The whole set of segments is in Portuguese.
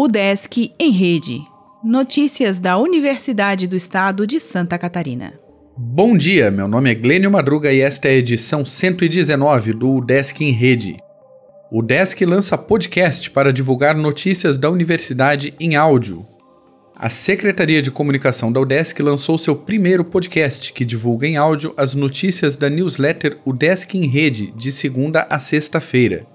O Desk em Rede. Notícias da Universidade do Estado de Santa Catarina. Bom dia, meu nome é Glênio Madruga e esta é a edição 119 do Desk em Rede. O Desk lança podcast para divulgar notícias da universidade em áudio. A Secretaria de Comunicação da UDESC lançou seu primeiro podcast, que divulga em áudio as notícias da newsletter UDESC em Rede, de segunda a sexta-feira.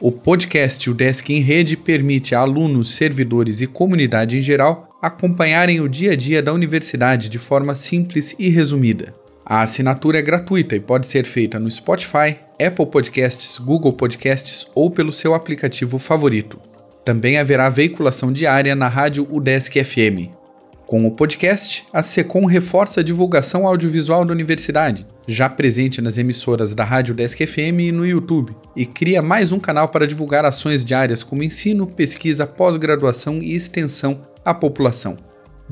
O podcast UDESC em Rede permite a alunos, servidores e comunidade em geral acompanharem o dia a dia da universidade de forma simples e resumida. A assinatura é gratuita e pode ser feita no Spotify, Apple Podcasts, Google Podcasts ou pelo seu aplicativo favorito. Também haverá veiculação diária na rádio UDESC FM. Com o podcast, a SECOM reforça a divulgação audiovisual da universidade, já presente nas emissoras da Rádio UDESC FM e no YouTube, e cria mais um canal para divulgar ações diárias como ensino, pesquisa, pós-graduação e extensão à população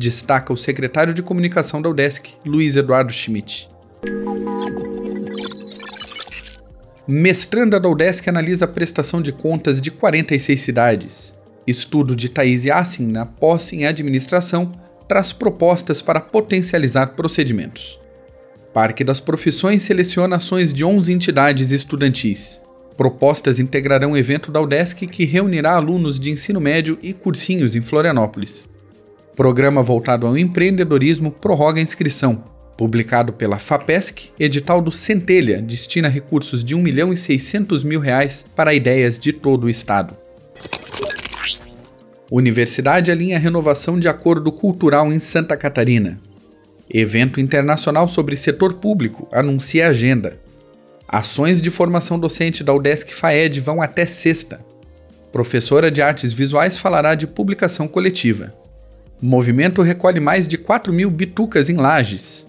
destaca o secretário de comunicação da UDESC, Luiz Eduardo Schmidt. Mestranda da UDESC analisa a prestação de contas de 46 cidades. Estudo de Thaís Yassin na posse em administração traz propostas para potencializar procedimentos. Parque das Profissões seleciona ações de 11 entidades estudantis. Propostas integrarão o evento da UDESC que reunirá alunos de ensino médio e cursinhos em Florianópolis. Programa voltado ao empreendedorismo prorroga a inscrição. Publicado pela FAPESC, edital do Centelha destina recursos de 1 milhão e 600 mil reais para ideias de todo o estado. Universidade alinha renovação de acordo cultural em Santa Catarina. Evento internacional sobre setor público anuncia agenda. Ações de formação docente da UDESC FAED vão até sexta. Professora de artes visuais falará de publicação coletiva. Movimento recolhe mais de 4 mil bitucas em lajes.